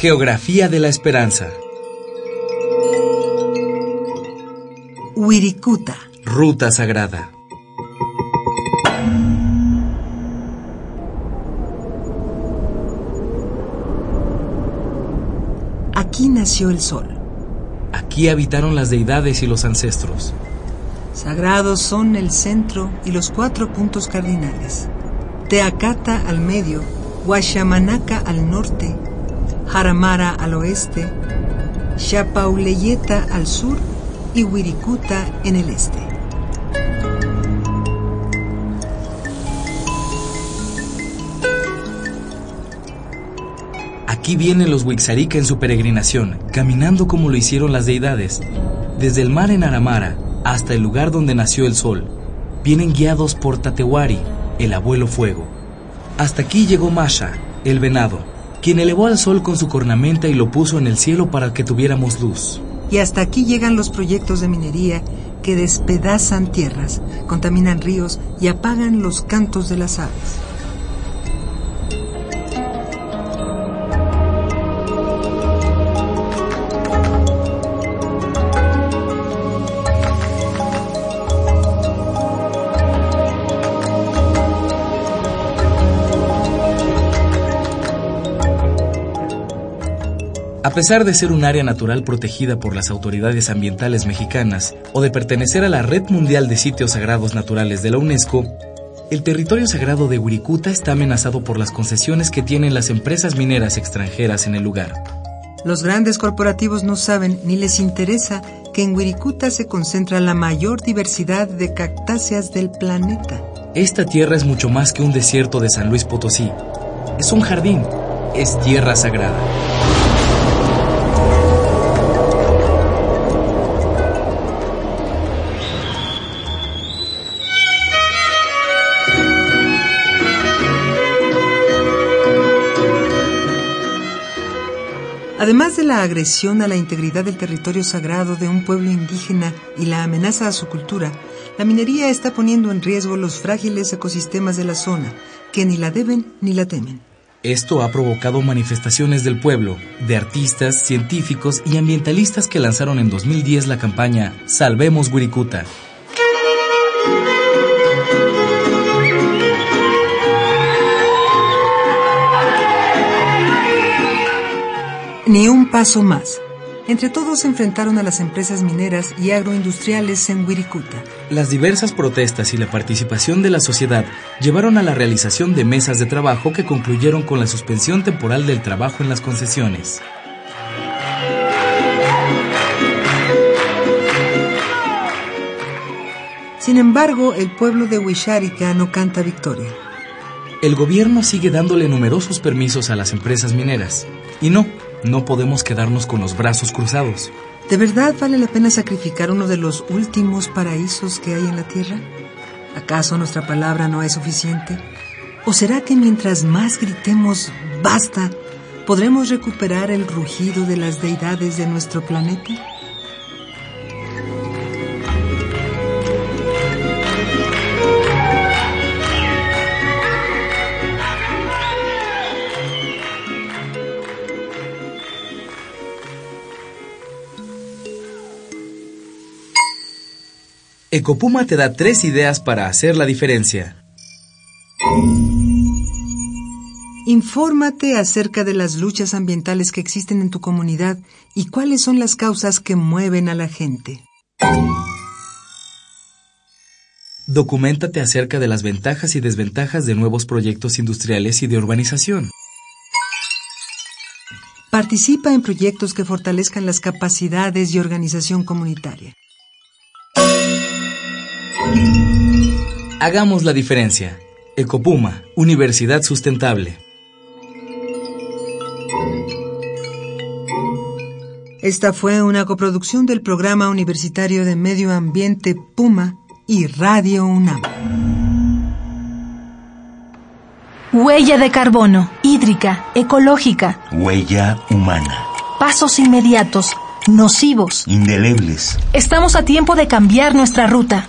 Geografía de la Esperanza. Wirikuta. Ruta Sagrada. Aquí nació el sol. Aquí habitaron las deidades y los ancestros. Sagrados son el centro y los cuatro puntos cardinales. Teacata al medio, Huachamanaka al norte, Jaramara al oeste, Chapauleyeta al sur y Wirikuta en el este. Aquí vienen los Wixárika en su peregrinación, caminando como lo hicieron las deidades. Desde el mar en Aramara hasta el lugar donde nació el sol, vienen guiados por Tatewari, el abuelo fuego. Hasta aquí llegó Masha, el venado, quien elevó al sol con su cornamenta y lo puso en el cielo para que tuviéramos luz. Y hasta aquí llegan los proyectos de minería que despedazan tierras, contaminan ríos y apagan los cantos de las aves. A pesar de ser un área natural protegida por las autoridades ambientales mexicanas o de pertenecer a la Red Mundial de Sitios Sagrados Naturales de la UNESCO, el territorio sagrado de Wirikuta está amenazado por las concesiones que tienen las empresas mineras extranjeras en el lugar. Los grandes corporativos no saben ni les interesa que en Wirikuta se concentra la mayor diversidad de cactáceas del planeta. Esta tierra es mucho más que un desierto de San Luis Potosí. Es un jardín, es tierra sagrada. Además de la agresión a la integridad del territorio sagrado de un pueblo indígena y la amenaza a su cultura, la minería está poniendo en riesgo los frágiles ecosistemas de la zona, que ni la deben ni la temen. Esto ha provocado manifestaciones del pueblo, de artistas, científicos y ambientalistas que lanzaron en 2010 la campaña Salvemos Wirikuta. Ni un paso más. Entre todos se enfrentaron a las empresas mineras y agroindustriales en Wirikuta. Las diversas protestas y la participación de la sociedad llevaron a la realización de mesas de trabajo que concluyeron con la suspensión temporal del trabajo en las concesiones. Sin embargo, el pueblo de Wisharika no canta victoria. El gobierno sigue dándole numerosos permisos a las empresas mineras. Y no, no podemos quedarnos con los brazos cruzados. ¿De verdad vale la pena sacrificar uno de los últimos paraísos que hay en la tierra? ¿Acaso nuestra palabra no es suficiente? ¿O será que mientras más gritemos basta, podremos recuperar el rugido de las deidades de nuestro planeta? Ecopuma te da tres ideas para hacer la diferencia. Infórmate acerca de las luchas ambientales que existen en tu comunidad y cuáles son las causas que mueven a la gente. Documéntate acerca de las ventajas y desventajas de nuevos proyectos industriales y de urbanización. Participa en proyectos que fortalezcan las capacidades y organización comunitaria. Hagamos la diferencia. Ecopuma, Universidad Sustentable. Esta fue una coproducción del Programa Universitario de Medio Ambiente Puma y Radio UNAM. Huella de carbono, hídrica, ecológica. Huella humana. Pasos inmediatos, nocivos. Indelebles. Estamos a tiempo de cambiar nuestra ruta.